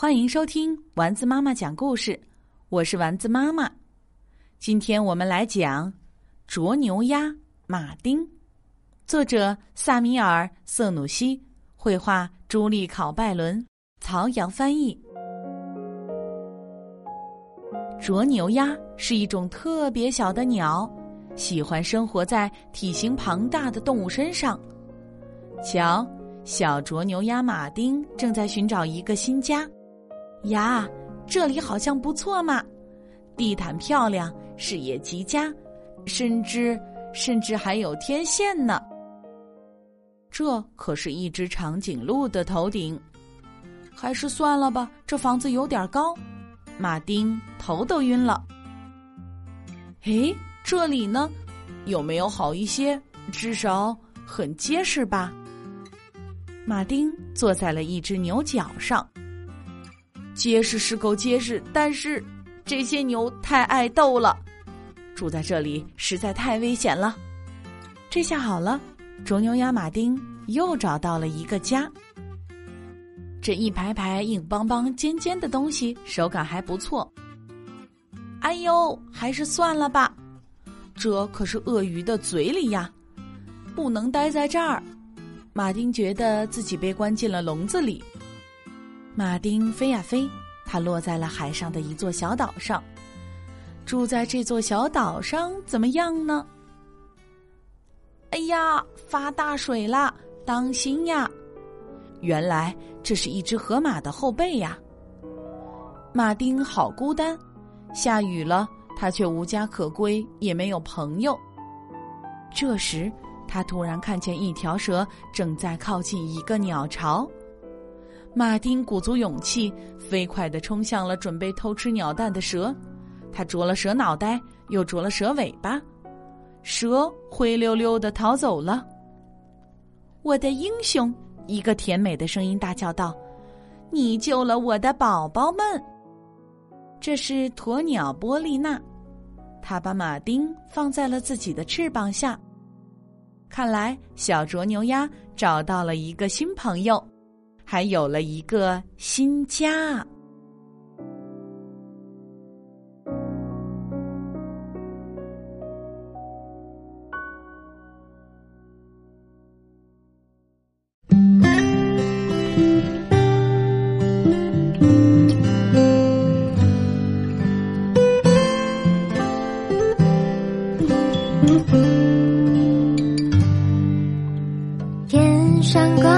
欢迎收听丸子妈妈讲故事，我是丸子妈妈。今天我们来讲《啄牛鸭马丁》，作者萨米尔·瑟努西，绘画朱莉·考拜伦，曹阳翻译。啄牛鸭是一种特别小的鸟，喜欢生活在体型庞大的动物身上。瞧。小啄牛鸭马丁正在寻找一个新家，呀，这里好像不错嘛，地毯漂亮，视野极佳，甚至甚至还有天线呢。这可是一只长颈鹿的头顶，还是算了吧，这房子有点高，马丁头都晕了。诶，这里呢，有没有好一些？至少很结实吧。马丁坐在了一只牛角上，结实是够结实，但是这些牛太爱斗了，住在这里实在太危险了。这下好了，啄牛鸭马丁又找到了一个家。这一排排硬邦邦、尖尖的东西，手感还不错。哎呦，还是算了吧，这可是鳄鱼的嘴里呀，不能待在这儿。马丁觉得自己被关进了笼子里。马丁飞呀飞，他落在了海上的一座小岛上。住在这座小岛上怎么样呢？哎呀，发大水了，当心呀！原来这是一只河马的后背呀。马丁好孤单，下雨了，他却无家可归，也没有朋友。这时。他突然看见一条蛇正在靠近一个鸟巢，马丁鼓足勇气，飞快的冲向了准备偷吃鸟蛋的蛇。他啄了蛇脑袋，又啄了蛇尾巴，蛇灰溜溜的逃走了。我的英雄！一个甜美的声音大叫道：“你救了我的宝宝们！”这是鸵鸟波丽娜，她把马丁放在了自己的翅膀下。看来，小啄牛鸭找到了一个新朋友，还有了一个新家。天上挂着小